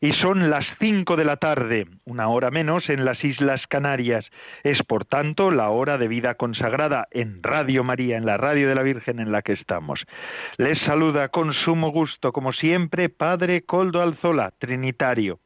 y son las cinco de la tarde, una hora menos en las Islas Canarias. Es, por tanto, la hora de vida consagrada en Radio María, en la radio de la Virgen en la que estamos. Les saluda con sumo gusto, como siempre, Padre Coldo Alzola, Trinitario.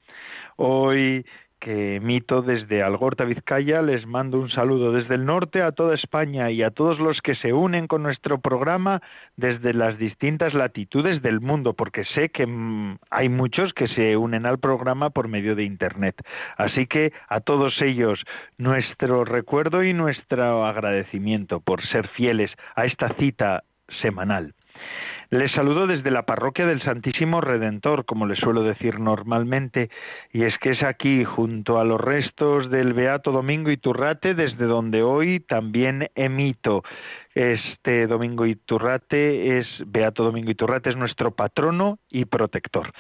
Hoy que emito desde Algorta, Vizcaya. Les mando un saludo desde el norte a toda España y a todos los que se unen con nuestro programa desde las distintas latitudes del mundo, porque sé que mm, hay muchos que se unen al programa por medio de Internet. Así que a todos ellos nuestro recuerdo y nuestro agradecimiento por ser fieles a esta cita semanal. Les saludo desde la parroquia del Santísimo Redentor, como les suelo decir normalmente, y es que es aquí, junto a los restos del Beato Domingo Iturrate, desde donde hoy también emito. Este Domingo Iturrate es, Beato Domingo Iturrate es nuestro patrono y protector.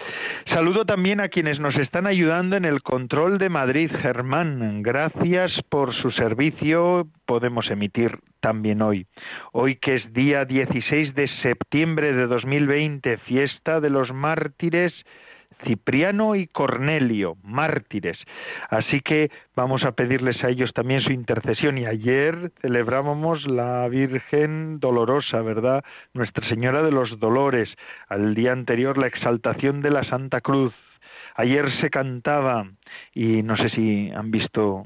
Saludo también a quienes nos están ayudando en el control de Madrid, Germán. Gracias por su servicio. Podemos emitir también hoy. Hoy que es día 16 de septiembre de 2020, fiesta de los mártires Cipriano y Cornelio, mártires. Así que vamos a pedirles a ellos también su intercesión. Y ayer celebrábamos la Virgen Dolorosa, ¿verdad? Nuestra Señora de los Dolores. Al día anterior la exaltación de la Santa Cruz. Ayer se cantaba, y no sé si han visto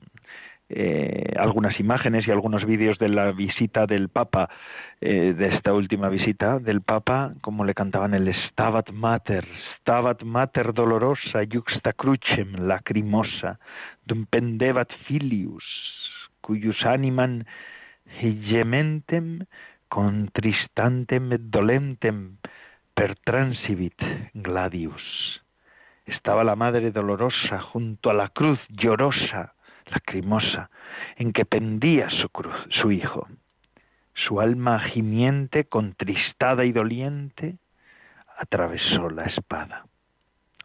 eh, algunas imágenes y algunos vídeos de la visita del Papa, eh, de esta última visita del Papa, como le cantaban el Stabat Mater, Stabat Mater dolorosa, juxta crucem lacrimosa, dum pendebat filius, cuyus animan gementem contristantem et dolentem per transivit gladius. Estaba la Madre Dolorosa junto a la cruz llorosa, lacrimosa, en que pendía su cruz, su hijo. Su alma gimiente, contristada y doliente, atravesó la espada.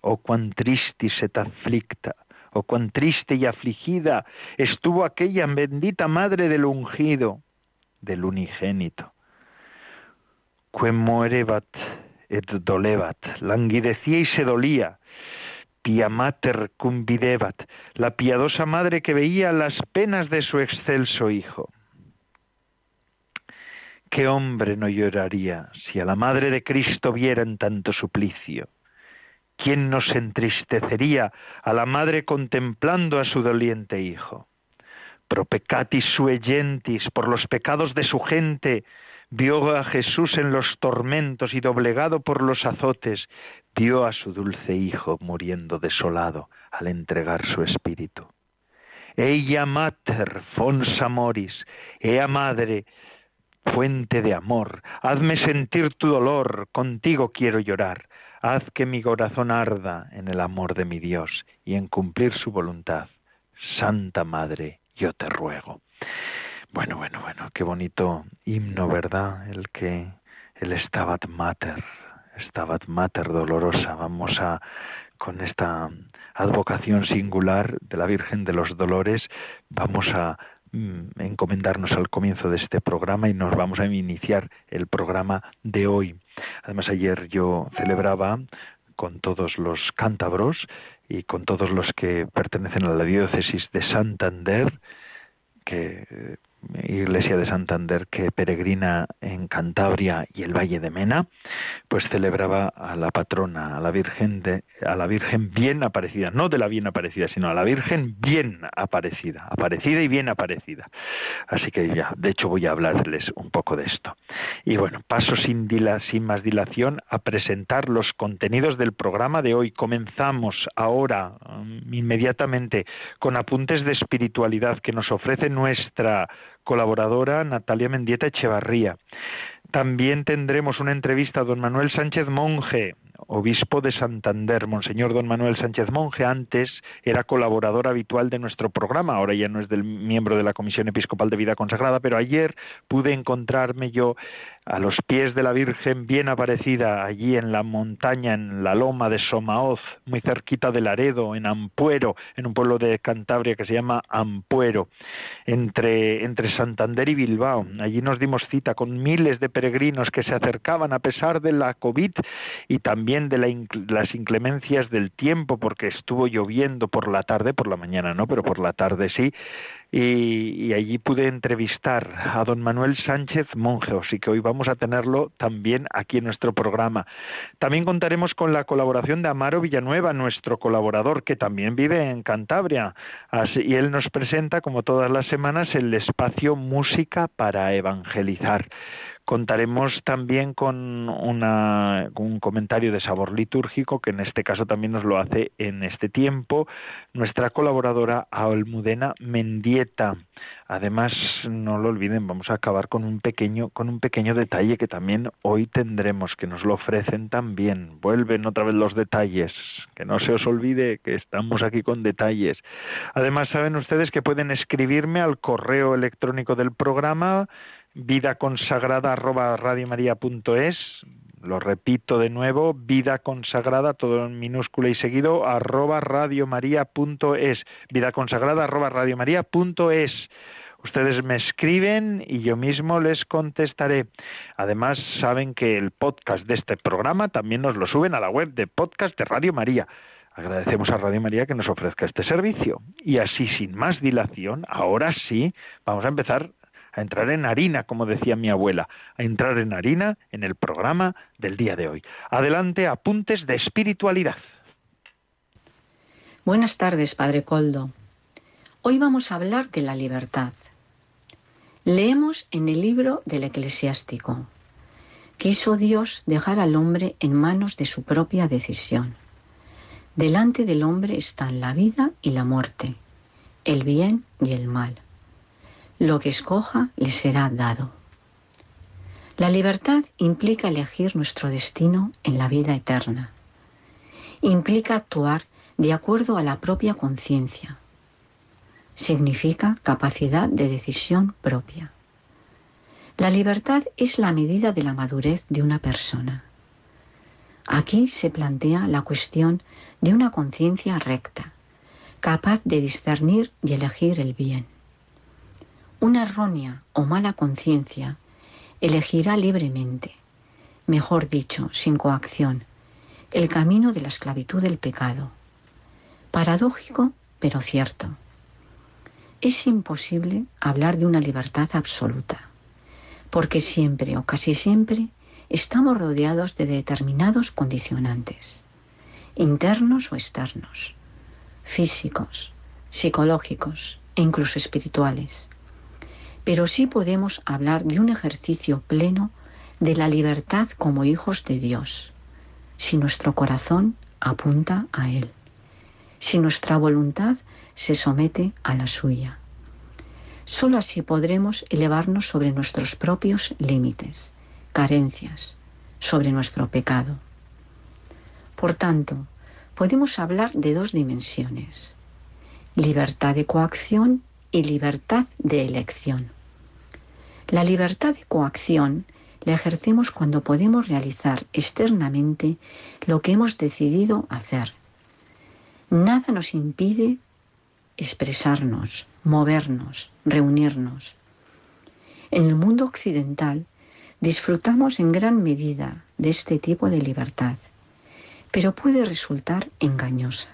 Oh cuán triste y te aflicta, oh cuán triste y afligida estuvo aquella bendita madre del ungido, del unigénito. Quem morebat et dolebat, languidecía y se dolía, Pia Mater cum videbat, la piadosa madre que veía las penas de su excelso hijo. ¿Qué hombre no lloraría si a la madre de Cristo viera en tanto suplicio? ¿Quién no se entristecería a la madre contemplando a su doliente hijo? Pro peccatis sue gentis, por los pecados de su gente, vio a Jesús en los tormentos y doblegado por los azotes, dio a su dulce Hijo muriendo desolado al entregar su espíritu. Ella mater fons amoris, ea madre, fuente de amor, hazme sentir tu dolor, contigo quiero llorar, haz que mi corazón arda en el amor de mi Dios y en cumplir su voluntad. Santa Madre, yo te ruego. Bueno, bueno, bueno, qué bonito himno, ¿verdad? El que el Stabat Mater, Stabat Mater dolorosa. Vamos a con esta advocación singular de la Virgen de los Dolores, vamos a mm, encomendarnos al comienzo de este programa y nos vamos a iniciar el programa de hoy. Además ayer yo celebraba con todos los cántabros y con todos los que pertenecen a la diócesis de Santander, que Iglesia de Santander que peregrina en Cantabria y el Valle de Mena, pues celebraba a la patrona, a la Virgen de, a la Virgen bien aparecida, no de la bien aparecida, sino a la Virgen bien aparecida, aparecida y bien aparecida. Así que ya, de hecho voy a hablarles un poco de esto. Y bueno, paso sin, sin más dilación a presentar los contenidos del programa de hoy. Comenzamos ahora, um, inmediatamente, con apuntes de espiritualidad que nos ofrece nuestra colaboradora Natalia Mendieta Echevarría. También tendremos una entrevista a don Manuel Sánchez Monje, obispo de Santander, Monseñor don Manuel Sánchez Monje, antes era colaborador habitual de nuestro programa, ahora ya no es del miembro de la Comisión Episcopal de Vida Consagrada, pero ayer pude encontrarme yo a los pies de la Virgen bien aparecida, allí en la montaña, en la loma de Somaoz, muy cerquita de Laredo, en Ampuero, en un pueblo de Cantabria que se llama Ampuero, entre, entre Santander y Bilbao. Allí nos dimos cita con miles de peregrinos que se acercaban a pesar de la COVID y también de las inclemencias del tiempo, porque estuvo lloviendo por la tarde, por la mañana no, pero por la tarde sí, y, allí pude entrevistar a don Manuel Sánchez Monje, así que hoy vamos a tenerlo también aquí en nuestro programa. También contaremos con la colaboración de Amaro Villanueva, nuestro colaborador, que también vive en Cantabria, y él nos presenta, como todas las semanas, el espacio Música para Evangelizar. Contaremos también con, un comentario de sabor litúrgico, que en este caso también nos lo hace en este tiempo nuestra colaboradora Almudena Mendieta. Además, no lo olviden, vamos a acabar con un pequeño, con un pequeño detalle que también hoy tendremos, que nos lo ofrecen también. Vuelven otra vez los detalles, que no se os olvide que estamos aquí con detalles. Además, saben ustedes que pueden escribirme al correo electrónico del programa vida consagrada arroba radiomaria.es lo repito de nuevo, vida consagrada, todo en minúscula y seguido, arroba radiomaria.es, vida consagrada arroba radiomaria.es. Ustedes me escriben y yo mismo les contestaré. Además, saben que el podcast de este programa también nos lo suben a la web de podcast de Radio María. Agradecemos a Radio María que nos ofrezca este servicio. Y así, sin más dilación, ahora sí, vamos a empezar a entrar en harina, como decía mi abuela, a entrar en harina en el programa del día de hoy. Adelante, apuntes de espiritualidad. Buenas tardes, Padre Coldo. Hoy vamos a hablar de la libertad. Leemos en el libro del eclesiástico. Quiso Dios dejar al hombre en manos de su propia decisión. Delante del hombre están la vida y la muerte, el bien y el mal. Lo que escoja le será dado. La libertad implica elegir nuestro destino en la vida eterna. Implica actuar de acuerdo a la propia conciencia. Significa capacidad de decisión propia. La libertad es la medida de la madurez de una persona. Aquí se plantea la cuestión de una conciencia recta, capaz de discernir y elegir el bien una errónea o mala conciencia elegirá libremente, mejor dicho, sin coacción, el camino de la esclavitud del pecado. Paradójico, pero cierto. Es imposible hablar de una libertad absoluta, porque siempre o casi siempre estamos rodeados de determinados condicionantes, internos o externos, físicos, psicológicos e incluso espirituales pero sí podemos hablar de un ejercicio pleno de la libertad como hijos de Dios, si nuestro corazón apunta a Él, si nuestra voluntad se somete a la suya. Solo así podremos elevarnos sobre nuestros propios límites, carencias, sobre nuestro pecado. Por tanto, podemos hablar de dos dimensiones, libertad de coacción y libertad de elección. La libertad de coacción la ejercemos cuando podemos realizar externamente lo que hemos decidido hacer. Nada nos impide expresarnos, movernos, reunirnos. En el mundo occidental disfrutamos en gran medida de este tipo de libertad, pero puede resultar engañosa,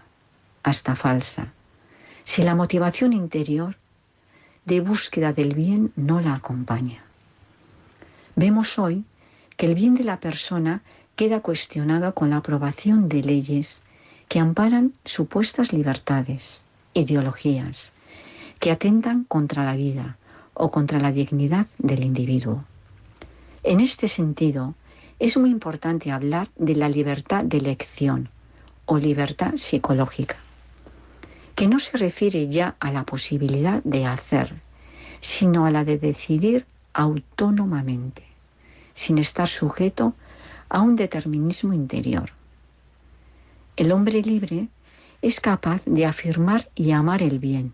hasta falsa, si la motivación interior de búsqueda del bien no la acompaña. Vemos hoy que el bien de la persona queda cuestionado con la aprobación de leyes que amparan supuestas libertades, ideologías, que atentan contra la vida o contra la dignidad del individuo. En este sentido, es muy importante hablar de la libertad de elección o libertad psicológica que no se refiere ya a la posibilidad de hacer, sino a la de decidir autónomamente, sin estar sujeto a un determinismo interior, El hombre libre es capaz de afirmar y amar el bien,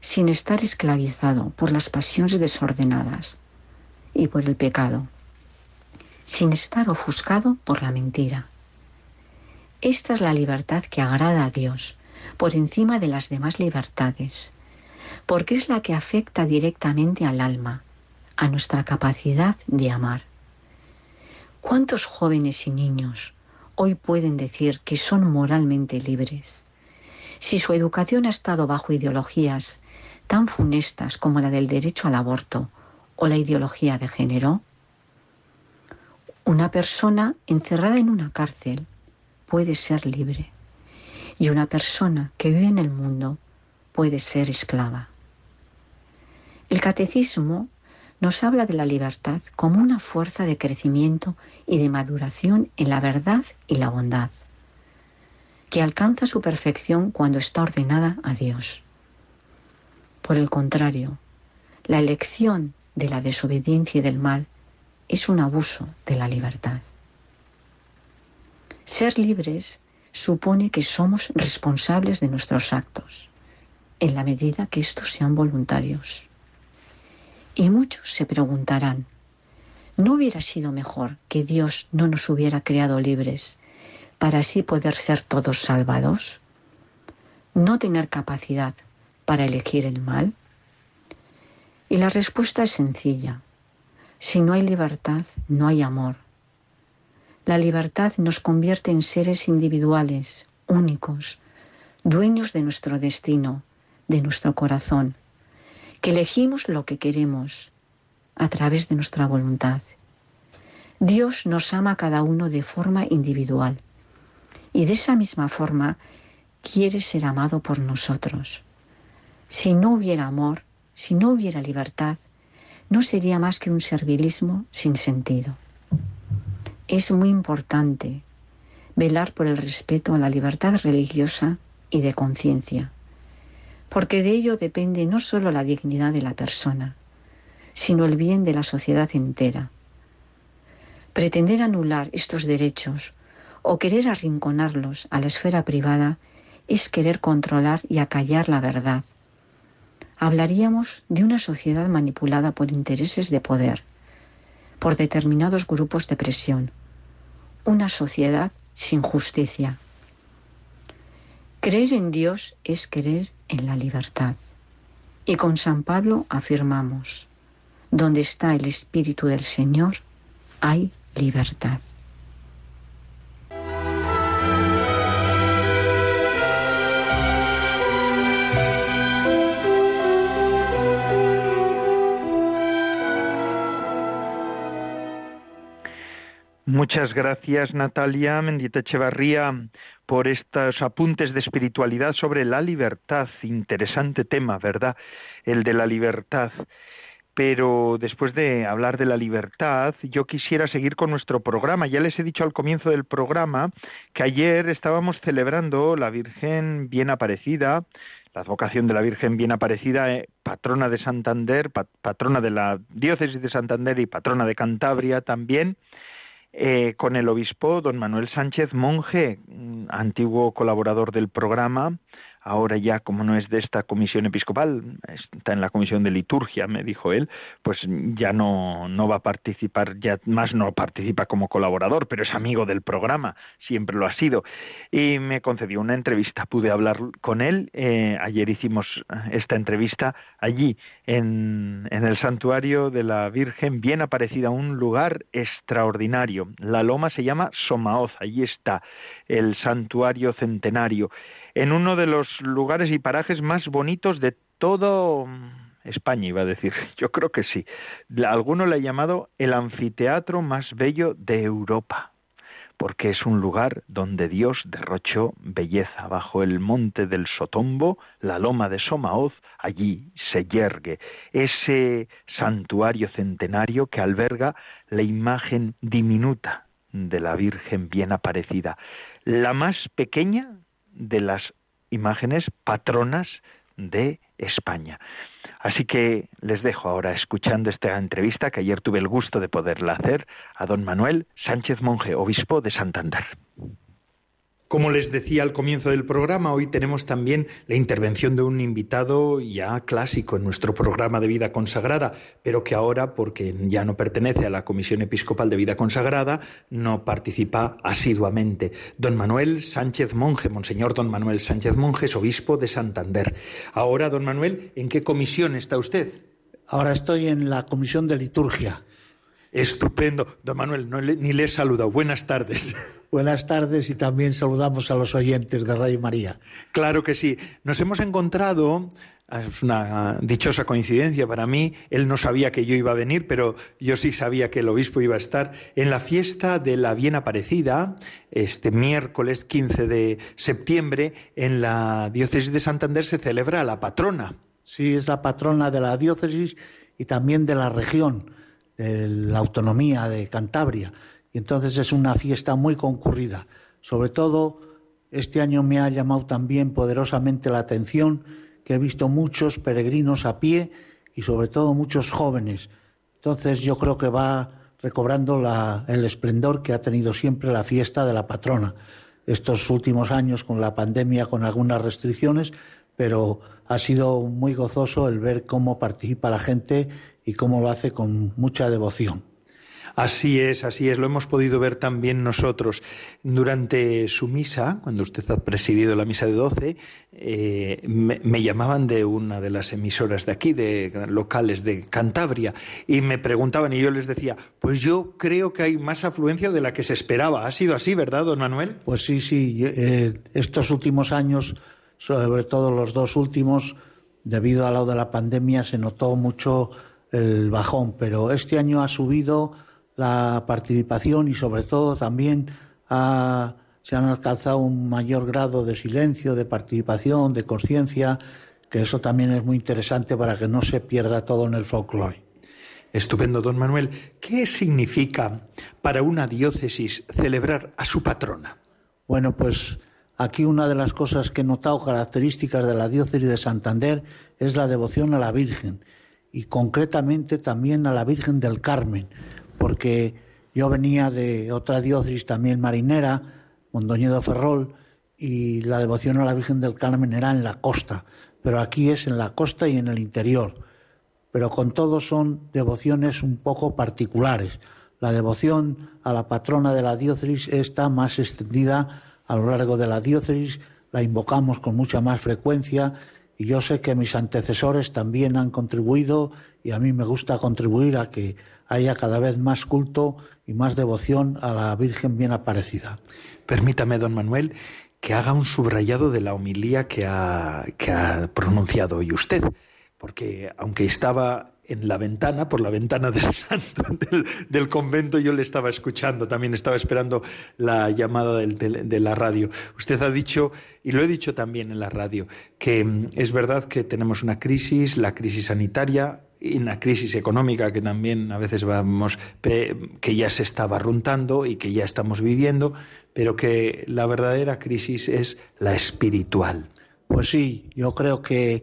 sin estar esclavizado por las pasiones desordenadas y por el pecado, sin estar ofuscado por la mentira. Esta es la libertad que agrada a Dios, por encima de las demás libertades, porque es la que afecta directamente al alma, a nuestra capacidad de amar. ¿Cuántos jóvenes y niños hoy pueden decir que son moralmente libres? Si su educación ha estado bajo ideologías tan funestas como la del derecho al aborto o la ideología de género, una persona encerrada en una cárcel puede ser libre y una persona que vive en el mundo puede ser esclava. El catecismo nos habla de la libertad como una fuerza de crecimiento y de maduración en la verdad y la bondad, que alcanza su perfección cuando está ordenada a Dios. Por el contrario, la elección de la desobediencia y del mal es un abuso de la libertad. Ser libres supone que somos responsables de nuestros actos, en la medida que estos sean voluntarios. Y muchos se preguntarán, ¿no hubiera sido mejor que Dios no nos hubiera creado libres para así poder ser todos salvados? ¿No tener capacidad para elegir el mal? Y la respuesta es sencilla. Si no hay libertad, no hay amor. La libertad nos convierte en seres individuales, únicos, dueños de nuestro destino, de nuestro corazón, que elegimos lo que queremos a través de nuestra voluntad. Dios nos ama a cada uno de forma individual y de esa misma forma quiere ser amado por nosotros. Si no hubiera amor, si no hubiera libertad, no sería más que un servilismo sin sentido. Es muy importante velar por el respeto a la libertad religiosa y de conciencia porque de ello depende no solo la dignidad de la persona, sino el bien de la sociedad entera. Pretender anular estos derechos o querer arrinconarlos a la esfera privada es querer controlar y acallar la verdad. Hablaríamos de una sociedad manipulada por intereses de poder, por determinados grupos de presión, una sociedad sin justicia. Creer en Dios es creer en la libertad. Y con San Pablo afirmamos, donde está el Espíritu del Señor, hay libertad. Muchas gracias Natalia Mendita Echevarría por estos apuntes de espiritualidad sobre la libertad. Interesante tema, ¿verdad? El de la libertad. Pero después de hablar de la libertad, yo quisiera seguir con nuestro programa. Ya les he dicho al comienzo del programa que ayer estábamos celebrando la Virgen bien aparecida, la advocación de la Virgen bien aparecida, eh, patrona de Santander, patrona de la diócesis de Santander y patrona de Cantabria también. Eh, con el obispo don Manuel Sánchez Monje, mm, antiguo colaborador del programa, ahora ya como no es de esta comisión episcopal, está en la comisión de liturgia, me dijo él, pues ya no, no va a participar, ya más no participa como colaborador, pero es amigo del programa, siempre lo ha sido. Y me concedió una entrevista, pude hablar con él, eh, ayer hicimos esta entrevista allí, en, en el santuario de la Virgen, bien aparecida, un lugar extraordinario. La loma se llama Somaoz, allí está el santuario centenario en uno de los lugares y parajes más bonitos de todo España, iba a decir. Yo creo que sí. Alguno le ha llamado el anfiteatro más bello de Europa, porque es un lugar donde Dios derrochó belleza. Bajo el monte del Sotombo, la loma de Somaoz, allí se yergue ese santuario centenario que alberga la imagen diminuta de la Virgen bien aparecida, la más pequeña de las imágenes patronas de España. Así que les dejo ahora escuchando esta entrevista que ayer tuve el gusto de poderla hacer a don Manuel Sánchez Monje, obispo de Santander. Como les decía al comienzo del programa, hoy tenemos también la intervención de un invitado ya clásico en nuestro programa de vida consagrada, pero que ahora, porque ya no pertenece a la Comisión Episcopal de Vida Consagrada, no participa asiduamente. Don Manuel Sánchez Monje, Monseñor Don Manuel Sánchez Monje, obispo de Santander. Ahora, don Manuel, ¿en qué comisión está usted? Ahora estoy en la comisión de liturgia. Estupendo. Don Manuel, ni le he saludado. Buenas tardes. Buenas tardes y también saludamos a los oyentes de Radio María. Claro que sí. Nos hemos encontrado, es una dichosa coincidencia para mí, él no sabía que yo iba a venir, pero yo sí sabía que el obispo iba a estar en la fiesta de la Bien Aparecida, este miércoles 15 de septiembre, en la diócesis de Santander se celebra la patrona. Sí, es la patrona de la diócesis y también de la región de la autonomía de Cantabria. Y entonces es una fiesta muy concurrida. Sobre todo, este año me ha llamado también poderosamente la atención que he visto muchos peregrinos a pie y sobre todo muchos jóvenes. Entonces yo creo que va recobrando el esplendor que ha tenido siempre la fiesta de la patrona. Estos últimos años con la pandemia, con algunas restricciones, pero ha sido muy gozoso el ver cómo participa la gente y cómo lo hace con mucha devoción. Así es, así es, lo hemos podido ver también nosotros. Durante su misa, cuando usted ha presidido la misa de doce, eh, me, llamaban de una de las emisoras de aquí, de locales de Cantabria, y me preguntaban y yo les decía, pues yo creo que hay más afluencia de la que se esperaba. ¿Ha sido así, verdad, don Manuel? Pues sí, sí. Eh, estos últimos años, sobre todo los dos últimos, debido a lo de la pandemia, se notó mucho el bajón, pero este año ha subido la participación y sobre todo también se han alcanzado un mayor grado de silencio, de participación, de conciencia, que eso también es muy interesante para que no se pierda todo en el folclore. Estupendo, don Manuel. ¿Qué significa para una diócesis celebrar a su patrona? Bueno, pues aquí una de las cosas que he notado características de la diócesis de Santander es la devoción a la Virgen y concretamente también a la Virgen del Carmen, porque yo venía de otra diócesis también marinera, Mondoñedo Ferrol, y la devoción a la Virgen del Carmen era en la costa, pero aquí es en la costa y en el interior. Pero con todo son devociones un poco particulares. La devoción a la patrona de la diócesis está más extendida a lo largo de la diócesis, la invocamos con mucha más frecuencia y yo sé que mis antecesores también han contribuido y a mí me gusta contribuir a que haya cada vez más culto y más devoción a la Virgen bien aparecida. Permítame, don Manuel, que haga un subrayado de la homilía que ha, que ha pronunciado hoy usted, porque aunque estaba en la ventana, por la ventana del santo del, convento, yo le estaba escuchando, también estaba esperando la llamada de la radio. Usted ha dicho, y lo he dicho también en la radio, que mm, es verdad que tenemos una crisis, la crisis sanitaria, y una crisis económica que también a veces vamos que ya se está barruntando y que ya estamos viviendo, pero que la verdadera crisis es la espiritual. Pues sí, yo creo que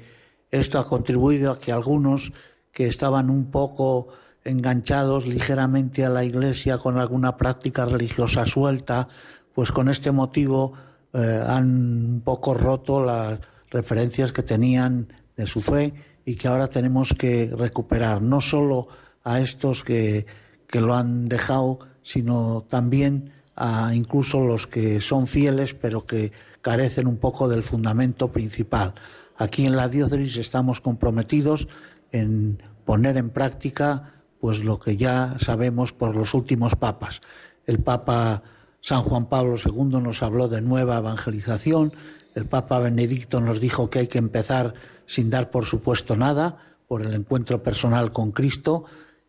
esto ha contribuido a que algunos que estaban un poco enganchados ligeramente a la iglesia con alguna práctica religiosa suelta, pues con este motivo eh, han un poco roto las referencias que tenían de su fe y que ahora tenemos que recuperar, no solo a estos que, que lo han dejado, sino también a incluso los que son fieles pero que carecen un poco del fundamento principal. Aquí en la diócesis estamos comprometidos en poner en práctica pues lo que ya sabemos por los últimos papas. El Papa San Juan Pablo II nos habló de nueva evangelización, el Papa Benedicto nos dijo que hay que empezar sin dar por supuesto nada, por el encuentro personal con Cristo,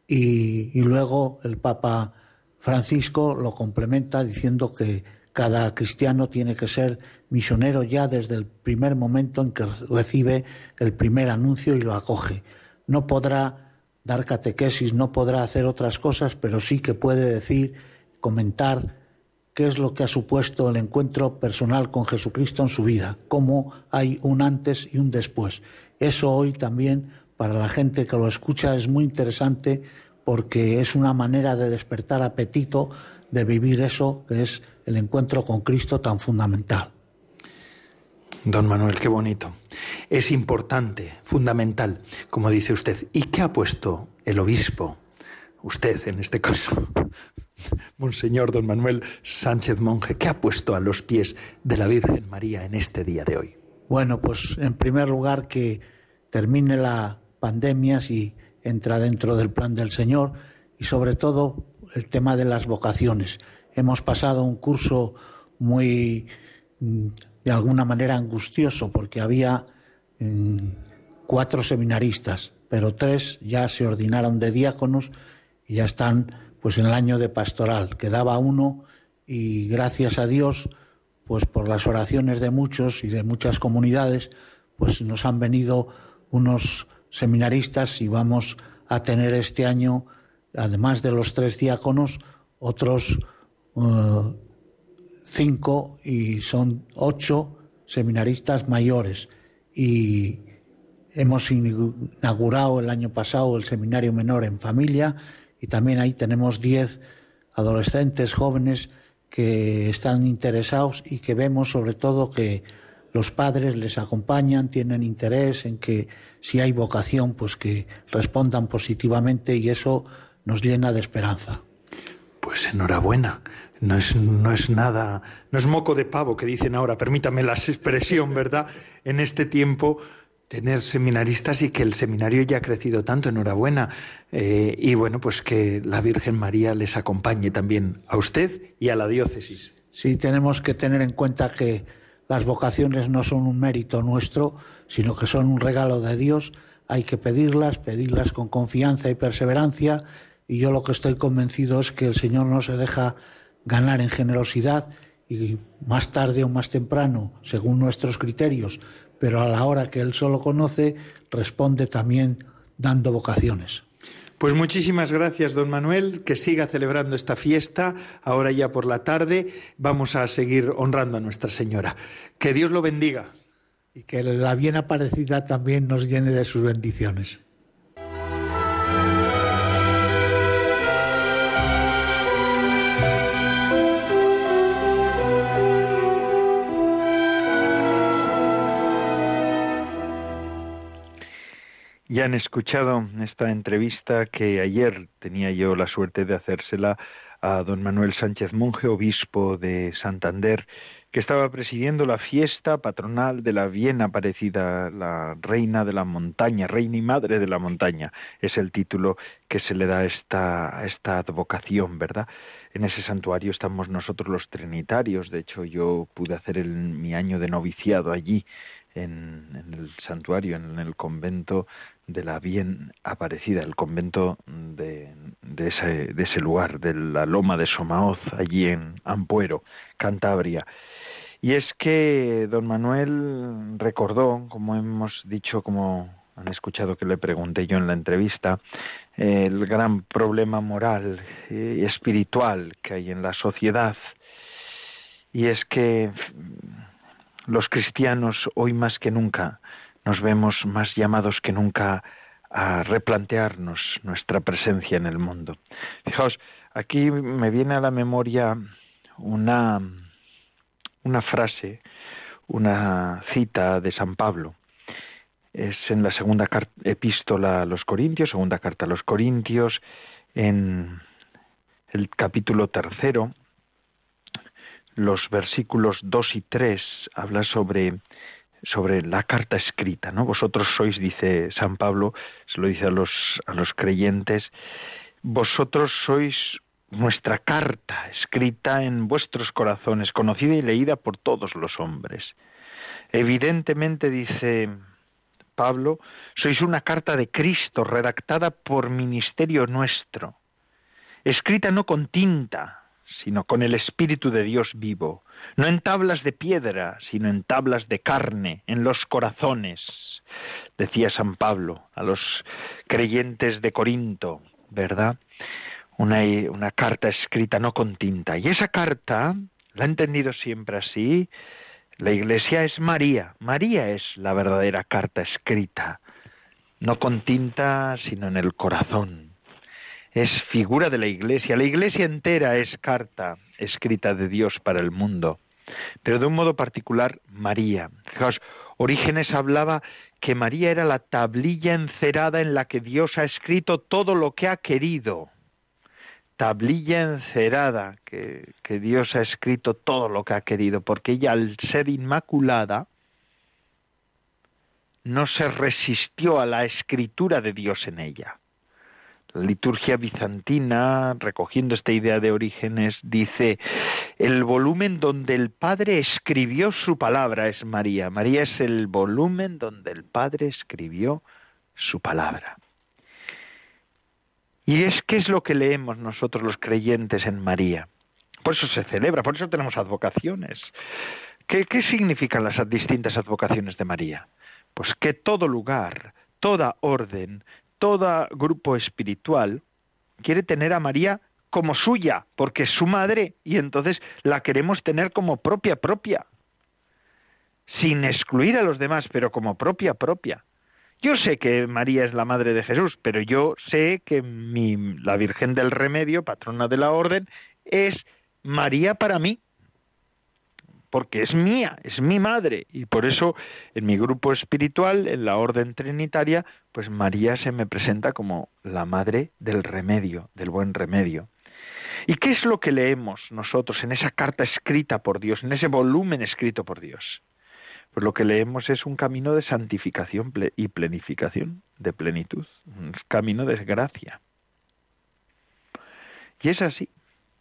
y, luego el Papa Francisco lo complementa diciendo que cada cristiano tiene que ser misionero ya desde el primer momento en que recibe el primer anuncio y lo acoge. No podrá dar catequesis, no podrá hacer otras cosas, pero sí que puede decir, comentar qué es lo que ha supuesto el encuentro personal con Jesucristo en su vida, cómo hay un antes y un después. Eso hoy también para la gente que lo escucha es muy interesante porque es una manera de despertar apetito, de vivir eso que es el encuentro con Cristo tan fundamental. Don Manuel, qué bonito. Es importante, fundamental, como dice usted. ¿Y qué ha puesto el obispo, usted en este caso, Monseñor Don Manuel Sánchez Monje, qué ha puesto a los pies de la Virgen María en este día de hoy? Bueno, pues en primer lugar que termine la pandemia si entra dentro del plan del Señor y sobre todo el tema de las vocaciones. Hemos pasado un curso muy, mm, de alguna manera, angustioso porque había mm, cuatro seminaristas, pero tres ya se ordinaron de diáconos y ya están pues en el año de pastoral. Quedaba uno y gracias a Dios, pues por las oraciones de muchos y de muchas comunidades, pues nos han venido unos seminaristas y vamos a tener este año, además de los tres diáconos, otros eh, cinco y son ocho seminaristas mayores. Y hemos inaugurado el año pasado el seminario menor en familia y también ahí tenemos diez adolescentes jóvenes que están interesados y que vemos sobre todo que los padres les acompañan, tienen interés en que si hay vocación, pues que respondan positivamente y eso nos llena de esperanza. Pues enhorabuena. No es, no es nada, no es moco de pavo que dicen ahora, permítame la expresión, ¿verdad? En este tiempo tener seminaristas y que el seminario ya ha crecido tanto, enhorabuena. Eh, y bueno, pues que la Virgen María les acompañe también a usted y a la diócesis. Sí, tenemos que tener en cuenta que las vocaciones no son un mérito nuestro, sino que son un regalo de Dios. Hay que pedirlas, pedirlas con confianza y perseverancia. Y yo lo que estoy convencido es que el Señor no se deja ganar en generosidad y más tarde o más temprano, según nuestros criterios, pero a la hora que Él solo conoce, responde también dando vocaciones. Pues muchísimas gracias, don Manuel, que siga celebrando esta fiesta. Ahora ya por la tarde vamos a seguir honrando a Nuestra Señora. Que Dios lo bendiga. Y que la bien aparecida también nos llene de sus bendiciones. Ya han escuchado esta entrevista que ayer tenía yo la suerte de hacérsela a don Manuel Sánchez Monje, obispo de Santander, que estaba presidiendo la fiesta patronal de la bien aparecida, la reina de la montaña, reina y madre de la montaña, es el título que se le da a esta, esta advocación, ¿verdad? En ese santuario estamos nosotros los trinitarios, de hecho yo pude hacer el, mi año de noviciado allí, en, en, el santuario, en el convento de la bien aparecida, el convento de, de, ese, de ese lugar, de la loma de Somaoz, allí en Ampuero, Cantabria. Y es que don Manuel recordó, como hemos dicho, como han escuchado que le pregunté yo en la entrevista, el gran problema moral y espiritual que hay en la sociedad. Y es que los cristianos hoy más que nunca nos vemos más llamados que nunca a replantearnos nuestra presencia en el mundo. Fijaos, aquí me viene a la memoria una, una frase, una cita de San Pablo. Es en la segunda epístola a los Corintios, segunda carta a los Corintios, en el capítulo tercero, los versículos dos y tres, habla sobre sobre la carta escrita, ¿no? Vosotros sois, dice San Pablo, se lo dice a los, a los creyentes, vosotros sois nuestra carta escrita en vuestros corazones, conocida y leída por todos los hombres. Evidentemente, dice Pablo, sois una carta de Cristo redactada por ministerio nuestro, escrita no con tinta, sino con el Espíritu de Dios vivo, no en tablas de piedra, sino en tablas de carne, en los corazones, decía San Pablo a los creyentes de Corinto, ¿verdad? Una, carta escrita no con tinta. Y esa carta, la he entendido siempre así, la Iglesia es María, María es la verdadera carta escrita, no con tinta, sino en el corazón. Es figura de la Iglesia. La Iglesia entera es carta escrita de Dios para el mundo, pero de un modo particular María. Fijaos, Orígenes hablaba que María era la tablilla encerada en la que Dios ha escrito todo lo que ha querido. Tablilla encerada que, que Dios ha escrito todo lo que ha querido, porque ella al ser inmaculada no se resistió a la escritura de Dios en ella. La liturgia bizantina, recogiendo esta idea de orígenes, dice, el volumen donde el Padre escribió su palabra es María. María es el volumen donde el Padre escribió su palabra. Y es que es lo que leemos nosotros los creyentes en María. Por eso se celebra, por eso tenemos advocaciones. ¿Qué, qué significan las distintas advocaciones de María? Pues que todo lugar, toda orden, todo grupo espiritual quiere tener a María como suya, porque es su madre y entonces la queremos tener como propia propia, sin excluir a los demás, pero como propia propia. Yo sé que María es la madre de Jesús, pero yo sé que mi, la Virgen del Remedio, patrona de la Orden, es María para mí, porque es mía, es mi madre. Y por eso en mi grupo espiritual, en la orden trinitaria, pues María se me presenta como la madre del remedio, del buen remedio. ¿Y qué es lo que leemos nosotros en esa carta escrita por Dios, en ese volumen escrito por Dios? Pues lo que leemos es un camino de santificación y plenificación, de plenitud, un camino de gracia. Y es así,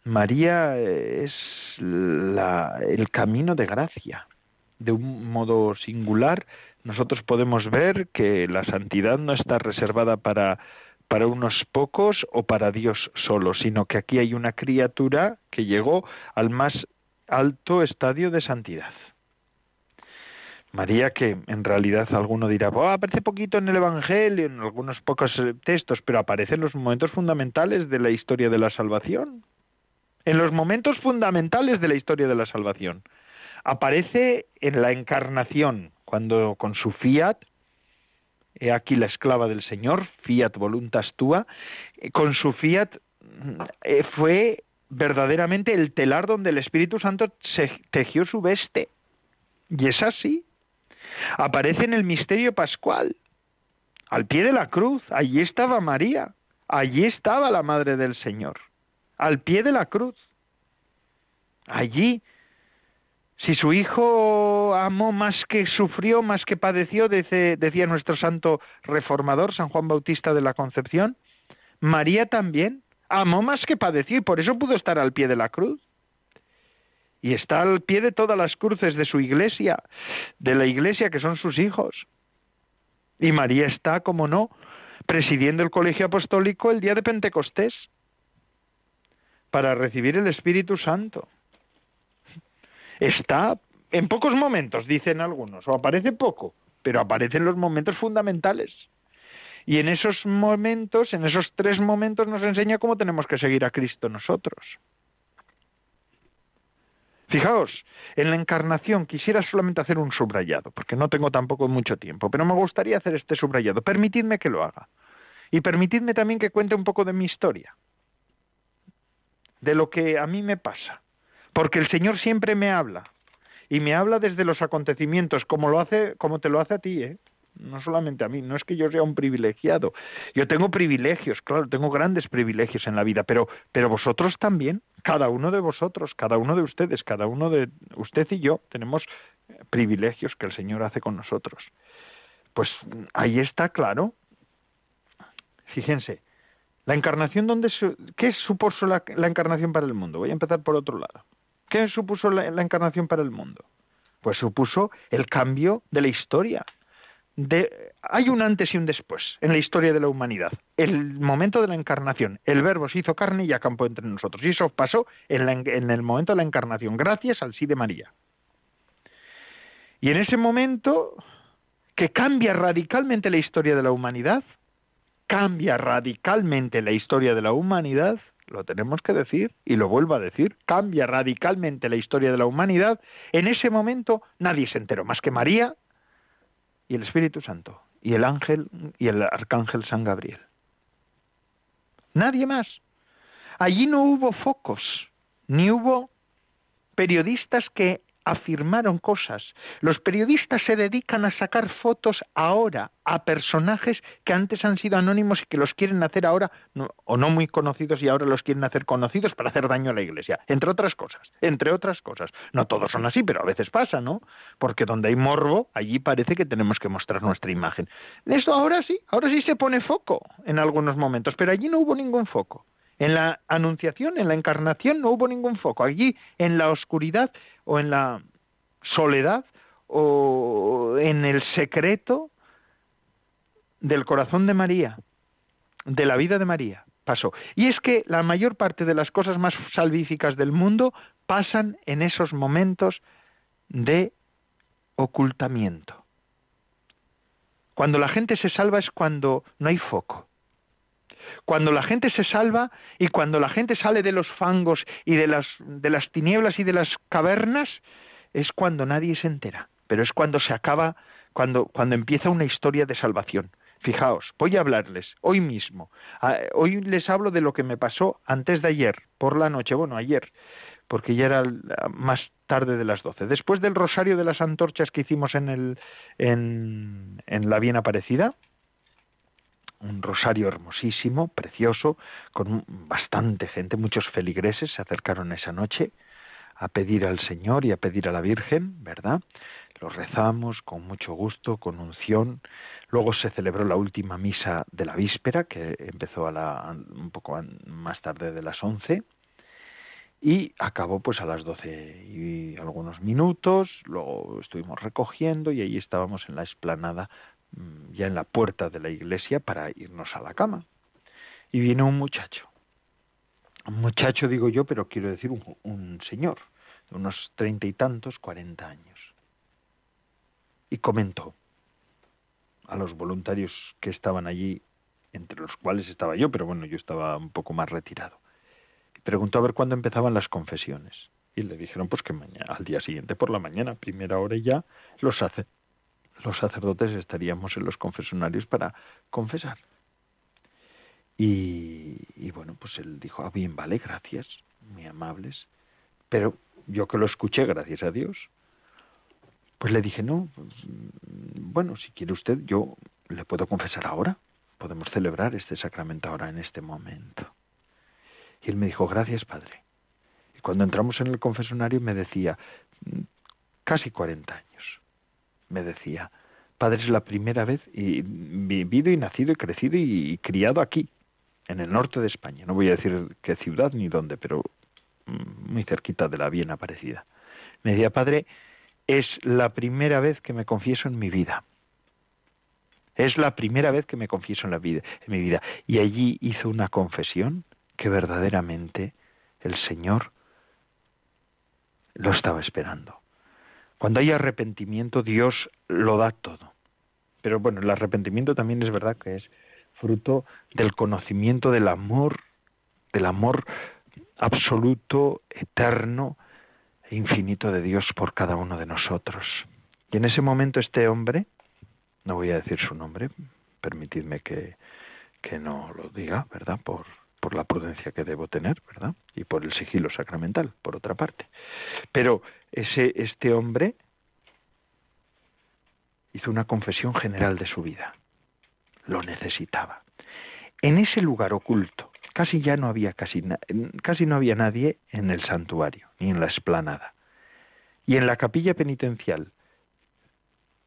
María es el camino de gracia. De un modo singular, nosotros podemos ver que la santidad no está reservada para, para unos pocos o para Dios solo, sino que aquí hay una criatura que llegó al más alto estadio de santidad. María, que en realidad alguno dirá, aparece poquito en el Evangelio, en algunos pocos eh, textos, pero aparece en los momentos fundamentales de la historia de la salvación en los momentos fundamentales de la historia de la salvación. Aparece en la encarnación, cuando con su fiat, he aquí la esclava del Señor, fiat voluntas tua, eh, con su fiat eh, fue verdaderamente el telar donde el Espíritu Santo se tejió su veste. Y es así. Aparece en el misterio pascual, al pie de la cruz, allí estaba María, allí estaba la Madre del Señor al pie de la cruz. Allí, si su hijo amó más que sufrió, más que padeció, decía nuestro santo reformador, San Juan Bautista de la Concepción, María también amó más que padeció y por eso pudo estar al pie de la cruz. Y está al pie de todas las cruces de su iglesia, de la iglesia que son sus hijos. Y María está, como no, presidiendo el colegio apostólico el día de Pentecostés para recibir el Espíritu Santo. Está en pocos momentos, dicen algunos, o aparece poco, pero aparece en los momentos fundamentales. Y en esos momentos, en esos tres momentos, nos enseña cómo tenemos que seguir a Cristo nosotros. Fijaos, en la encarnación quisiera solamente hacer un subrayado, porque no tengo tampoco mucho tiempo, pero me gustaría hacer este subrayado. Permitidme que lo haga. Y permitidme también que cuente un poco de mi historia de lo que a mí me pasa, porque el Señor siempre me habla y me habla desde los acontecimientos como lo hace como te lo hace a ti, ¿eh? No solamente a mí, no es que yo sea un privilegiado. Yo tengo privilegios, claro, tengo grandes privilegios en la vida, pero pero vosotros también, cada uno de vosotros, cada uno de ustedes, cada uno de usted y yo tenemos privilegios que el Señor hace con nosotros. Pues ahí está claro. Fíjense, la encarnación, ¿dónde ¿qué supuso la, encarnación para el mundo? Voy a empezar por otro lado. ¿Qué supuso la, encarnación para el mundo? Pues supuso el cambio de la historia. De, hay un antes y un después en la historia de la humanidad. El momento de la encarnación. El verbo se hizo carne y acampó entre nosotros. Y eso pasó en, en el momento de la encarnación, gracias al sí de María. Y en ese momento que cambia radicalmente la historia de la humanidad, cambia radicalmente la historia de la humanidad, lo tenemos que decir y lo vuelvo a decir, cambia radicalmente la historia de la humanidad, en ese momento nadie se enteró más que María y el Espíritu Santo y el ángel y el arcángel San Gabriel. nadie más. Allí no hubo focos, ni hubo periodistas que afirmaron cosas. Los periodistas se dedican a sacar fotos ahora a personajes que antes han sido anónimos y que los quieren hacer ahora o no muy conocidos y ahora los quieren hacer conocidos para hacer daño a la Iglesia, entre otras cosas, entre otras cosas. No todos son así, pero a veces pasa, ¿no? Porque donde hay morbo, allí parece que tenemos que mostrar nuestra imagen. Esto ahora sí, ahora sí se pone foco en algunos momentos, pero allí no hubo ningún foco. En la anunciación, en la encarnación, no hubo ningún foco. Allí, en la oscuridad o en la soledad o en el secreto del corazón de María, de la vida de María, pasó. Y es que la mayor parte de las cosas más salvíficas del mundo pasan en esos momentos de ocultamiento. Cuando la gente se salva es cuando no hay foco cuando la gente se salva y cuando la gente sale de los fangos y de las, de las tinieblas y de las cavernas, es cuando nadie se entera, pero es cuando se acaba, cuando, cuando empieza una historia de salvación. Fijaos, voy a hablarles hoy mismo. Ah, hoy les hablo de lo que me pasó antes de ayer, por la noche, bueno, ayer, porque ya era más tarde de las doce. Después del rosario de las antorchas que hicimos en, el, en, en la bien aparecida, un rosario hermosísimo, precioso, con bastante gente, muchos feligreses se acercaron esa noche a pedir al Señor y a pedir a la Virgen, ¿verdad? Lo rezamos con mucho gusto, con unción. Luego se celebró la última misa de la víspera, que empezó a la, un poco más tarde de las once, y acabó pues a las doce y algunos minutos. Luego estuvimos recogiendo y ahí estábamos en la explanada ya en la puerta de la iglesia para irnos a la cama. Y viene un muchacho. Un muchacho digo yo, pero quiero decir un, señor, de unos treinta y tantos, cuarenta años. Y comentó a los voluntarios que estaban allí, entre los cuales estaba yo, pero bueno, yo estaba un poco más retirado. Preguntó a ver cuándo empezaban las confesiones. Y le dijeron pues que mañana, al día siguiente por la mañana, primera hora y ya, los hace, los sacerdotes estaríamos en los confesionarios para confesar. Y, bueno, pues él dijo, ah, bien, vale, gracias, muy amables. Pero yo que lo escuché, gracias a Dios, pues le dije, no, pues, bueno, si quiere usted, yo le puedo confesar ahora. Podemos celebrar este sacramento ahora, en este momento. Y él me dijo, gracias, Padre. Y cuando entramos en el confesionario me decía, casi 40 años me decía, padre, es la primera vez y vivido y nacido y crecido y criado aquí, en el norte de España. No voy a decir qué ciudad ni dónde, pero mm, muy cerquita de la bien aparecida. Me decía, padre, es la primera vez que me confieso en mi vida. Es la primera vez que me confieso en la vida, en mi vida. Y allí hizo una confesión que verdaderamente el Señor lo estaba esperando. Cuando hay arrepentimiento, Dios lo da todo. Pero bueno, el arrepentimiento también es verdad que es fruto del conocimiento del amor, del amor absoluto, eterno e infinito de Dios por cada uno de nosotros. Y en ese momento este hombre, no voy a decir su nombre, permitidme que, que no lo diga, ¿verdad? Por, por la prudencia que debo tener, ¿verdad? Y por el sigilo sacramental, por otra parte. Pero ese, este hombre hizo una confesión general de su vida. Lo necesitaba. En ese lugar oculto, casi ya no había casi, casi no había nadie en el santuario, ni en la esplanada. Y en la capilla penitencial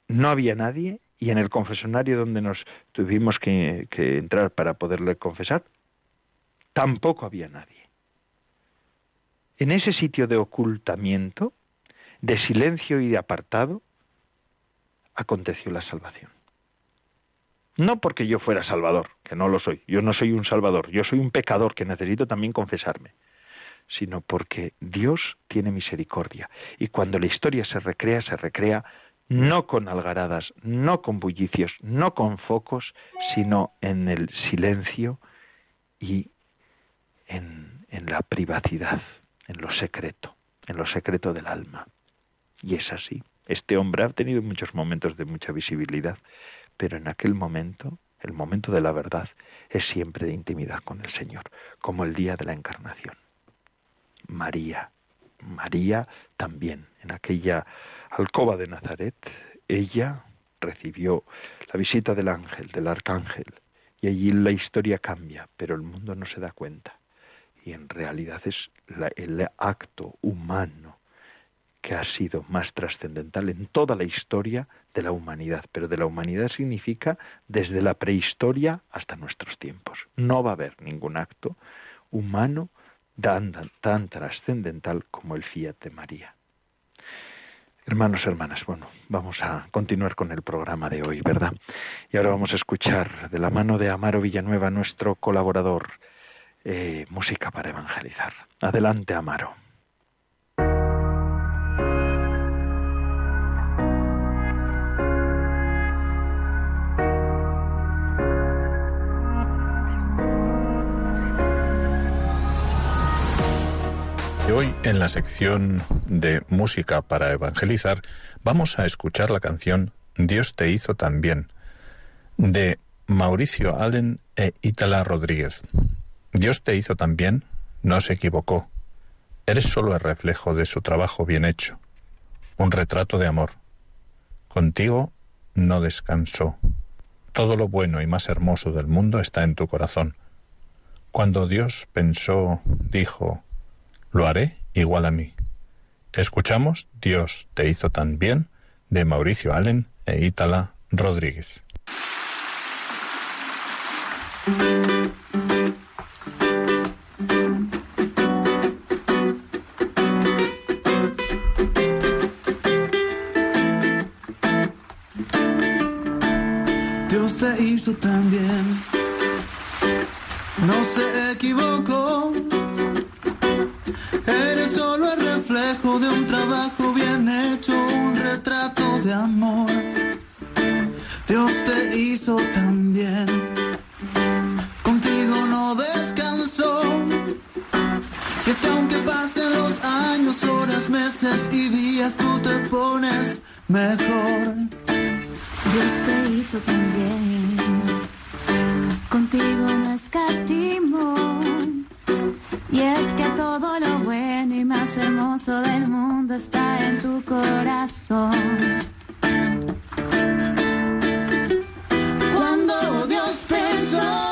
no había nadie, y en el confesonario donde nos tuvimos que entrar para poderle confesar, tampoco había nadie. En ese sitio de ocultamiento, de silencio y de apartado, aconteció la salvación. No porque yo fuera salvador, que no lo soy, yo no soy un salvador, yo soy un pecador que necesito también confesarme, sino porque Dios tiene misericordia. Y cuando la historia se recrea, se recrea no con algaradas, no con bullicios, no con focos, sino en el silencio y en, la privacidad, en lo secreto, en lo secreto del alma. Y es así. Este hombre ha tenido muchos momentos de mucha visibilidad, pero en aquel momento, el momento de la verdad, es siempre de intimidad con el Señor, como el día de la encarnación. María, María también, en aquella alcoba de Nazaret, ella recibió la visita del ángel, del arcángel, y allí la historia cambia, pero el mundo no se da cuenta. Y en realidad es el acto humano que ha sido más trascendental en toda la historia de la humanidad. Pero de la humanidad significa desde la prehistoria hasta nuestros tiempos. No va a haber ningún acto humano tan, tan trascendental como el fiat de María. Hermanos, hermanas, bueno, vamos a continuar con el programa de hoy, ¿verdad? Y ahora vamos a escuchar de la mano de Amaro Villanueva, nuestro colaborador, eh, música para evangelizar. Adelante, Amaro. hoy en la sección de música para evangelizar vamos a escuchar la canción Dios te hizo también de Mauricio Allen e Ítala Rodríguez. Dios te hizo también, no se equivocó. Eres solo el reflejo de su trabajo bien hecho, un retrato de amor. Contigo no descansó. Todo lo bueno y más hermoso del mundo está en tu corazón. Cuando Dios pensó, dijo, lo haré igual a mí. Escuchamos Dios te hizo tan bien de Mauricio Allen e Ítala Rodríguez. Hizo tan bien, contigo no descansó. Y es que aunque pasen los años, horas, meses y días, tú te pones mejor. Dios te hizo tan bien, contigo no escatimó. Y es que todo lo bueno y más hermoso del mundo está en tu corazón. Cuando Dios pensó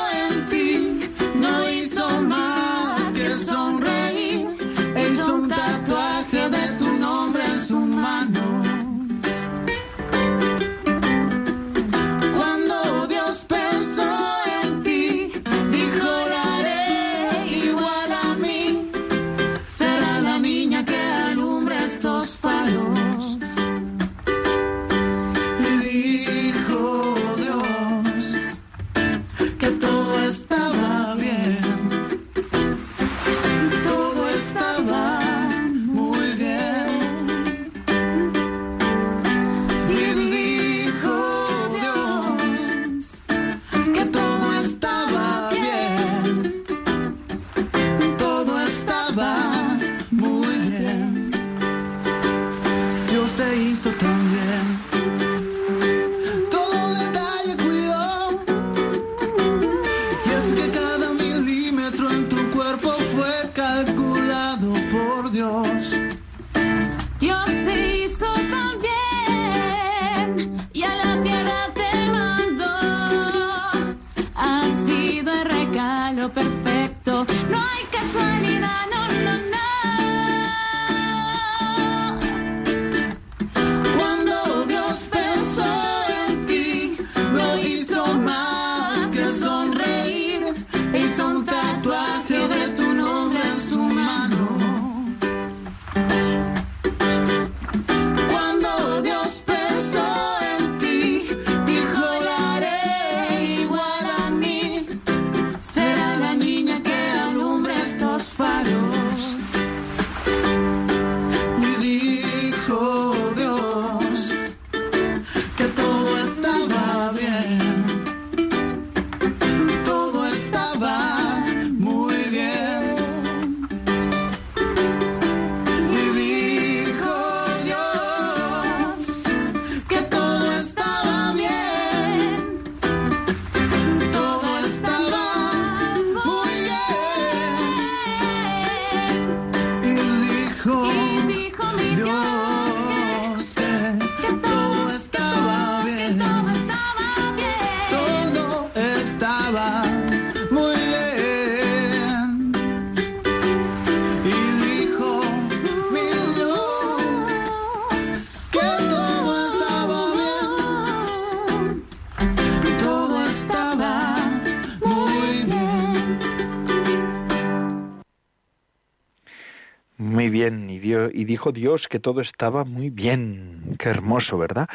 Dios que todo estaba muy bien. Qué hermoso, ¿verdad?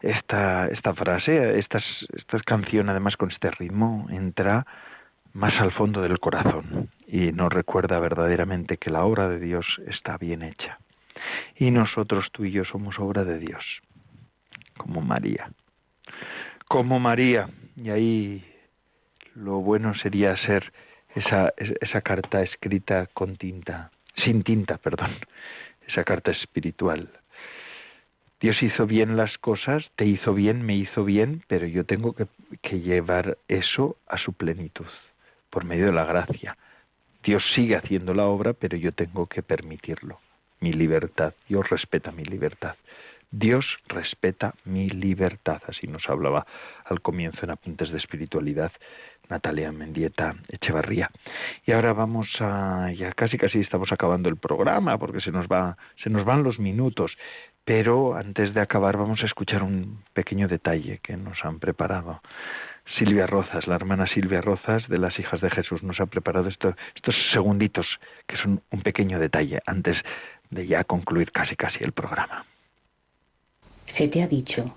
Esta, esta frase, esta, esta canción, además con este ritmo, entra más al fondo del corazón y nos recuerda verdaderamente que la obra de Dios está bien hecha. Y nosotros, tú y yo, somos obra de Dios, como María. Como María. Y ahí lo bueno sería ser esa, esa carta escrita con tinta, sin tinta, perdón, esa carta espiritual. Dios hizo bien las cosas, te hizo bien, me hizo bien, pero yo tengo que, llevar eso a su plenitud, por medio de la gracia. Dios sigue haciendo la obra, pero yo tengo que permitirlo. Mi libertad, Dios respeta mi libertad. Dios respeta mi libertad, así nos hablaba al comienzo en Apuntes de Espiritualidad Natalia Mendieta Echevarría. Y ahora vamos a ya casi casi estamos acabando el programa porque se nos va se nos van los minutos, pero antes de acabar vamos a escuchar un pequeño detalle que nos han preparado. Silvia Rozas, la hermana Silvia Rozas de las Hijas de Jesús, nos ha preparado esto- estos segunditos que son un pequeño detalle antes de ya concluir casi casi el programa. Se te ha dicho,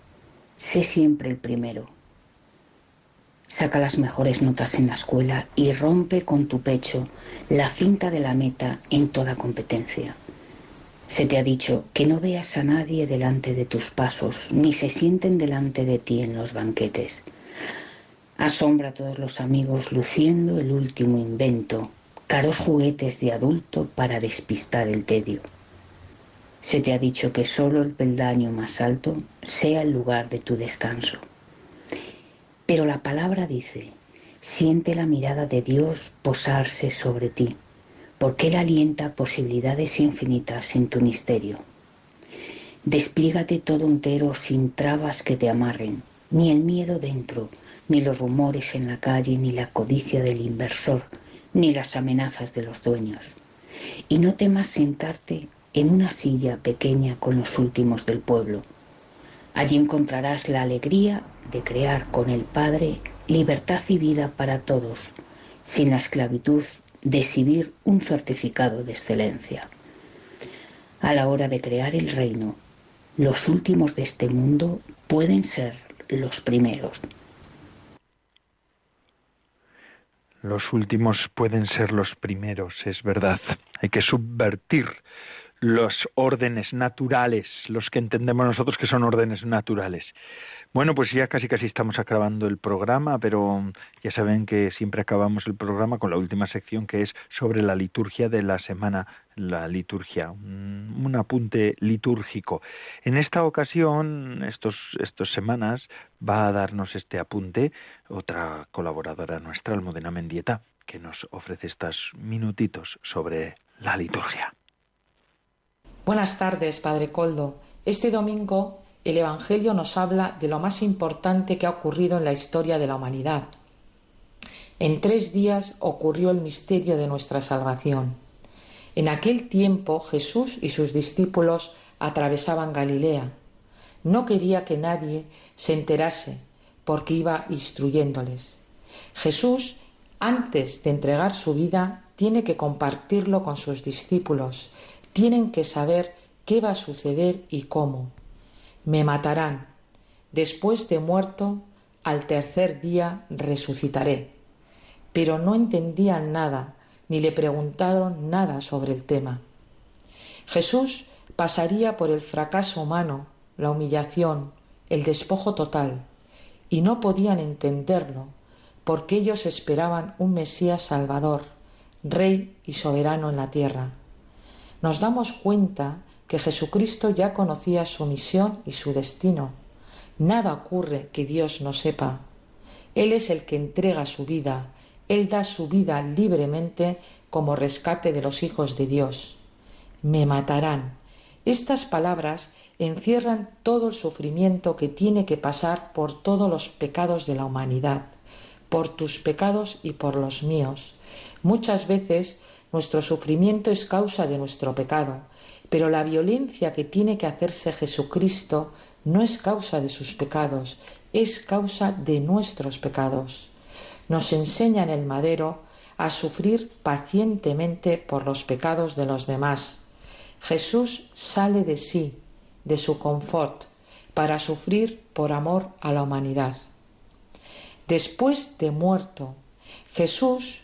sé siempre el primero. Saca las mejores notas en la escuela y rompe con tu pecho la cinta de la meta en toda competencia. Se te ha dicho que no veas a nadie delante de tus pasos, ni se sienten delante de ti en los banquetes. Asombra a todos los amigos luciendo el último invento, caros juguetes de adulto para despistar el tedio. Se te ha dicho que solo el peldaño más alto sea el lugar de tu descanso. Pero la palabra dice, siente la mirada de Dios posarse sobre ti, porque Él alienta posibilidades infinitas en tu misterio. Desplígate todo entero sin trabas que te amarren, ni el miedo dentro, ni los rumores en la calle, ni la codicia del inversor, ni las amenazas de los dueños. Y no temas sentarte en una silla pequeña con los últimos del pueblo. Allí encontrarás la alegría de crear con el Padre libertad y vida para todos, sin la esclavitud de exhibir un certificado de excelencia. A la hora de crear el reino, los últimos de este mundo pueden ser los primeros. Los últimos pueden ser los primeros, es verdad. Hay que subvertir los órdenes naturales, los que entendemos nosotros que son órdenes naturales. Bueno, pues ya casi casi estamos acabando el programa, pero ya saben que siempre acabamos el programa con la última sección que es sobre la liturgia de la semana, la liturgia, un, un apunte litúrgico. En esta ocasión, estos estas semanas, va a darnos este apunte otra colaboradora nuestra, Almudena Mendieta, que nos ofrece estos minutitos sobre la liturgia. Buenas tardes, Padre Coldo. Este domingo el Evangelio nos habla de lo más importante que ha ocurrido en la historia de la humanidad. En tres días ocurrió el misterio de nuestra salvación. En aquel tiempo Jesús y sus discípulos atravesaban Galilea. No quería que nadie se enterase porque iba instruyéndoles. Jesús, antes de entregar su vida, tiene que compartirlo con sus discípulos. Tienen que saber qué va a suceder y cómo. Me matarán. Después de muerto, al tercer día resucitaré. Pero no entendían nada, ni le preguntaron nada sobre el tema. Jesús pasaría por el fracaso humano, la humillación, el despojo total, y no podían entenderlo, porque ellos esperaban un Mesías salvador, rey y soberano en la tierra. Nos damos cuenta que Jesucristo ya conocía su misión y su destino. Nada ocurre que Dios no sepa. Él es el que entrega su vida, Él da su vida libremente como rescate de los hijos de Dios. Me matarán, Estas palabras encierran todo el sufrimiento que tiene que pasar por todos los pecados de la humanidad, por tus pecados y por los míos. Muchas veces nuestro sufrimiento es causa de nuestro pecado, pero la violencia que tiene que hacerse Jesucristo no es causa de sus pecados, es causa de nuestros pecados. Nos enseña en el madero a sufrir pacientemente por los pecados de los demás. Jesús sale de sí, de su confort, para sufrir por amor a la humanidad. Después de muerto, Jesús,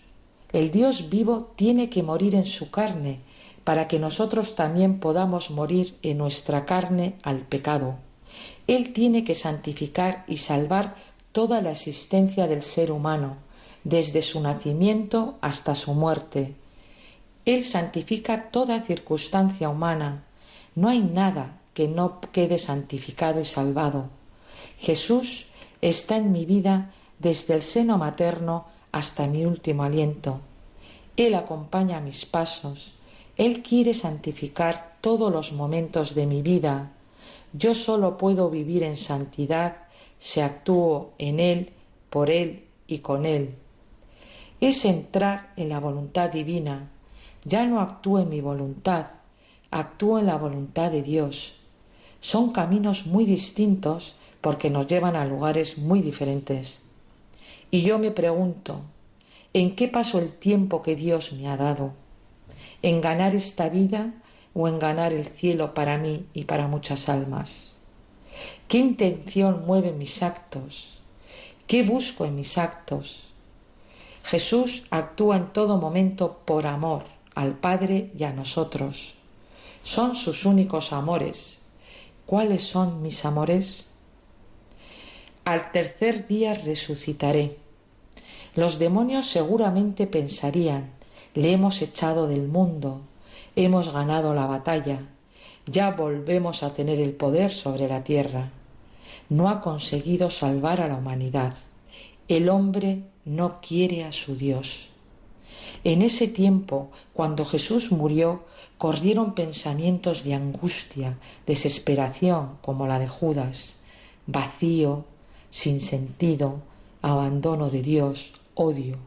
el Dios vivo, tiene que morir en su carne, para que nosotros también podamos morir en nuestra carne al pecado. Él tiene que santificar y salvar toda la existencia del ser humano, desde su nacimiento hasta su muerte. Él santifica toda circunstancia humana. No hay nada que no quede santificado y salvado. Jesús está en mi vida desde el seno materno hasta mi último aliento. Él acompaña mis pasos. Él quiere santificar todos los momentos de mi vida. Yo solo puedo vivir en santidad si actúo en Él, por Él y con Él. Es entrar en la voluntad divina. Ya no actúo en mi voluntad, actúo en la voluntad de Dios. Son caminos muy distintos porque nos llevan a lugares muy diferentes. Y yo me pregunto, ¿en qué paso el tiempo que Dios me ha dado? ¿En ganar esta vida o en ganar el cielo para mí y para muchas almas? ¿Qué intención mueve mis actos? ¿Qué busco en mis actos? Jesús actúa en todo momento por amor al Padre y a nosotros. Son sus únicos amores. ¿Cuáles son mis amores? Al tercer día resucitaré. Los demonios seguramente pensarían, le hemos echado del mundo, hemos ganado la batalla, ya volvemos a tener el poder sobre la tierra. No ha conseguido salvar a la humanidad. El hombre no quiere a su Dios. En ese tiempo, cuando Jesús murió, corrieron pensamientos de angustia, desesperación, como la de Judas, vacío, sin sentido, abandono de Dios, odio.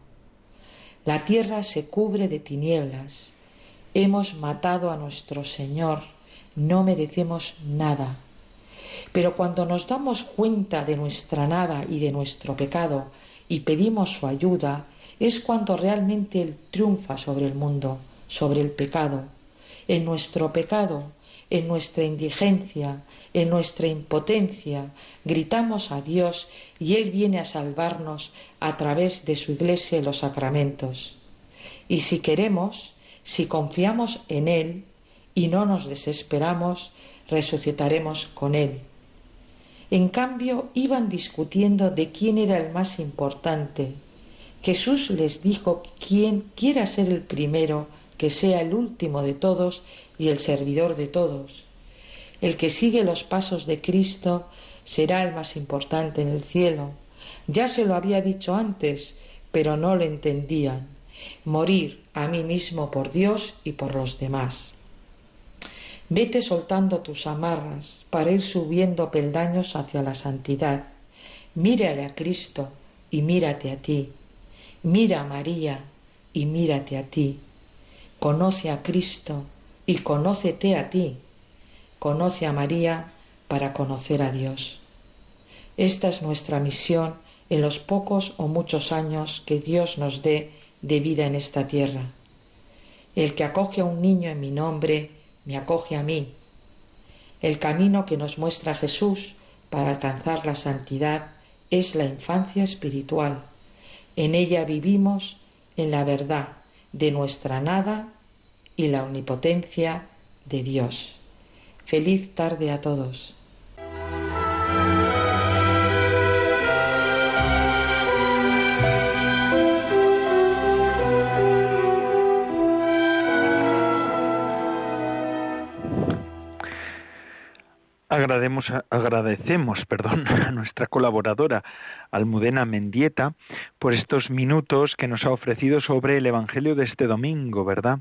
La tierra se cubre de tinieblas. Hemos matado a nuestro Señor, no merecemos nada. Pero cuando nos damos cuenta de nuestra nada y de nuestro pecado y pedimos su ayuda, es cuando realmente Él triunfa sobre el mundo, sobre el pecado. En nuestro pecado, en nuestra indigencia, en nuestra impotencia, gritamos a Dios y Él viene a salvarnos a través de su iglesia y los sacramentos. Y si queremos, si confiamos en Él y no nos desesperamos, resucitaremos con Él. En cambio, iban discutiendo de quién era el más importante. Jesús les dijo, quien quiera ser el primero, que sea el último de todos y el servidor de todos. El que sigue los pasos de Cristo será el más importante en el cielo. Ya se lo había dicho antes, pero no lo entendían. Morir a mí mismo por Dios y por los demás. Vete soltando tus amarras para ir subiendo peldaños hacia la santidad. Mírale a Cristo y mírate a ti. Mira a María y mírate a ti. Conoce a Cristo y conócete a ti. Conoce a María para conocer a Dios. Esta es nuestra misión en los pocos o muchos años que Dios nos dé de vida en esta tierra. El que acoge a un niño en mi nombre, me acoge a mí. El camino que nos muestra Jesús para alcanzar la santidad es la infancia espiritual. En ella vivimos en la verdad de nuestra nada y la omnipotencia de Dios. Feliz tarde a todos. Agradecemos, agradecemos perdón, a nuestra colaboradora Almudena Mendieta por estos minutos que nos ha ofrecido sobre el Evangelio de este domingo, ¿verdad?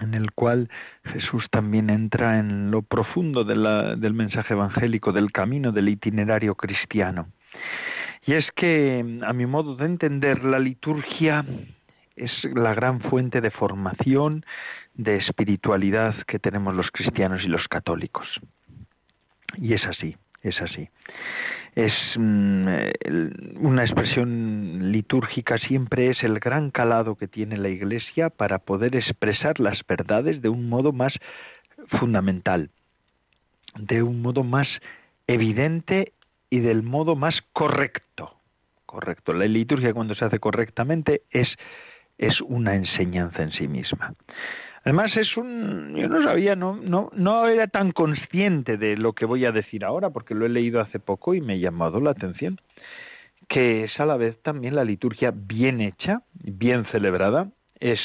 En el cual Jesús también entra en lo profundo del mensaje evangélico, del camino del itinerario cristiano. Y es que, a mi modo de entender, la liturgia es la gran fuente de formación, de espiritualidad que tenemos los cristianos y los católicos. Y es así, es así. Es mm, una expresión litúrgica siempre es el gran calado que tiene la Iglesia para poder expresar las verdades de un modo más fundamental, de un modo más evidente y del modo más correcto. Correcto. La liturgia cuando se hace correctamente es es una enseñanza en sí misma. Además es un, yo no sabía, no, no, no era tan consciente de lo que voy a decir ahora, porque lo he leído hace poco y me ha llamado la atención, que es a la vez también la liturgia bien hecha, bien celebrada, es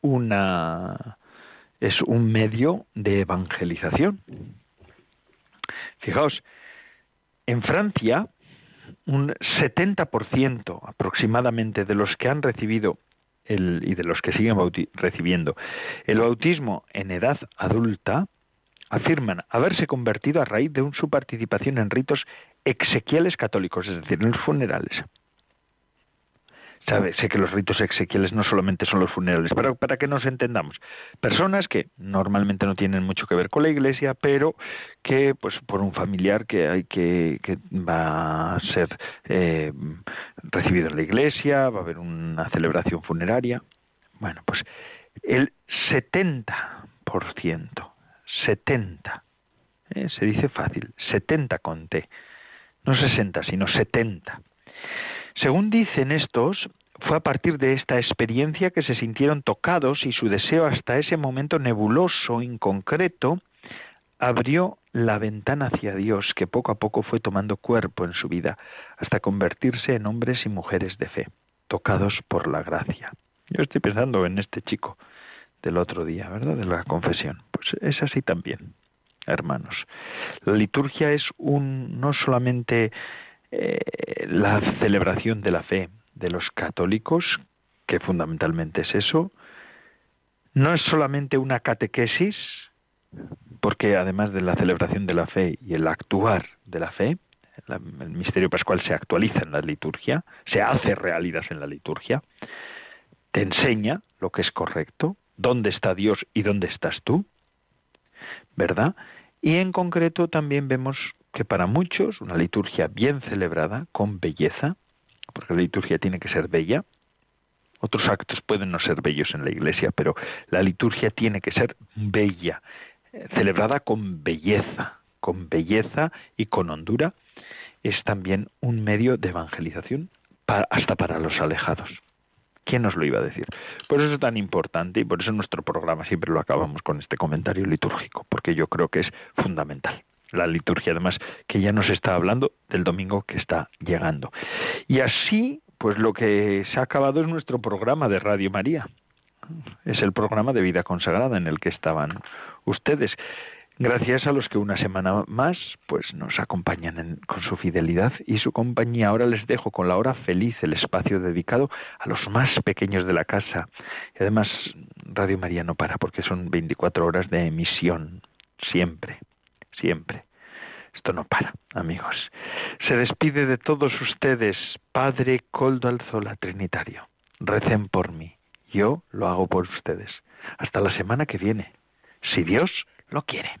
una, es un medio de evangelización. Fijaos, en Francia, un 70% aproximadamente de los que han recibido y de los que siguen recibiendo. El bautismo en edad adulta afirman haberse convertido a raíz de su participación en ritos exequiales católicos, es decir, en los funerales. Sabe, sé que los ritos exequiales no solamente son los funerales, pero para que nos entendamos, personas que normalmente no tienen mucho que ver con la iglesia, pero que, pues, por un familiar que hay que, que va a ser eh, recibido en la iglesia, va a haber una celebración funeraria. Bueno, pues el 70%, 70, eh, se dice fácil, 70 conté, no 60, sino 70 según dicen estos, fue a partir de esta experiencia que se sintieron tocados y su deseo hasta ese momento nebuloso, inconcreto, abrió la ventana hacia Dios que poco a poco fue tomando cuerpo en su vida hasta convertirse en hombres y mujeres de fe, tocados por la gracia. Yo estoy pensando en este chico del otro día, ¿verdad? De la confesión. Pues es así también, hermanos. La liturgia es un no solamente eh, la celebración de la fe de los católicos, que fundamentalmente es eso, no es solamente una catequesis, porque además de la celebración de la fe y el actuar de la fe, el misterio pascual se actualiza en la liturgia, se hace realidad en la liturgia, te enseña lo que es correcto, dónde está Dios y dónde estás tú, ¿verdad? Y en concreto también vemos que para muchos una liturgia bien celebrada, con belleza, porque la liturgia tiene que ser bella, otros actos pueden no ser bellos en la iglesia, pero la liturgia tiene que ser bella, celebrada con belleza, con belleza y con hondura, es también un medio de evangelización hasta para los alejados. ¿Quién nos lo iba a decir? Por eso es tan importante y por eso nuestro programa siempre lo acabamos con este comentario litúrgico, porque yo creo que es fundamental la liturgia, además, que ya nos está hablando del domingo que está llegando. Y así, pues lo que se ha acabado es nuestro programa de Radio María. Es el programa de vida consagrada en el que estaban ustedes. Gracias a los que una semana más pues nos acompañan con su fidelidad y su compañía. Ahora les dejo con la hora feliz, el espacio dedicado a los más pequeños de la casa. Y además Radio María no para porque son 24 horas de emisión, siempre siempre. Esto no para, amigos. Se despide de todos ustedes, Padre Coldo Alzola Trinitario. Recen por mí. Yo lo hago por ustedes. Hasta la semana que viene, si Dios lo quiere.